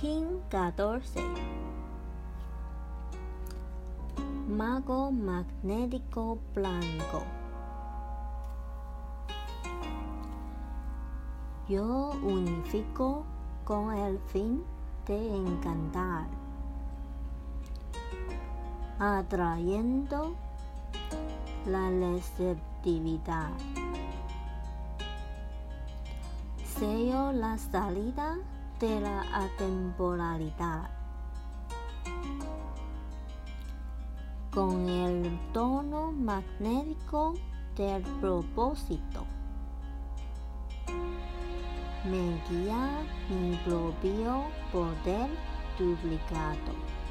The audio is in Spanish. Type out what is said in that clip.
King 14 Mago magnético blanco Yo unifico con el fin de encantar, atrayendo la receptividad. Sello la salida de la atemporalidad. Con el tono magnético del propósito. Me guía mi propio poder duplicado.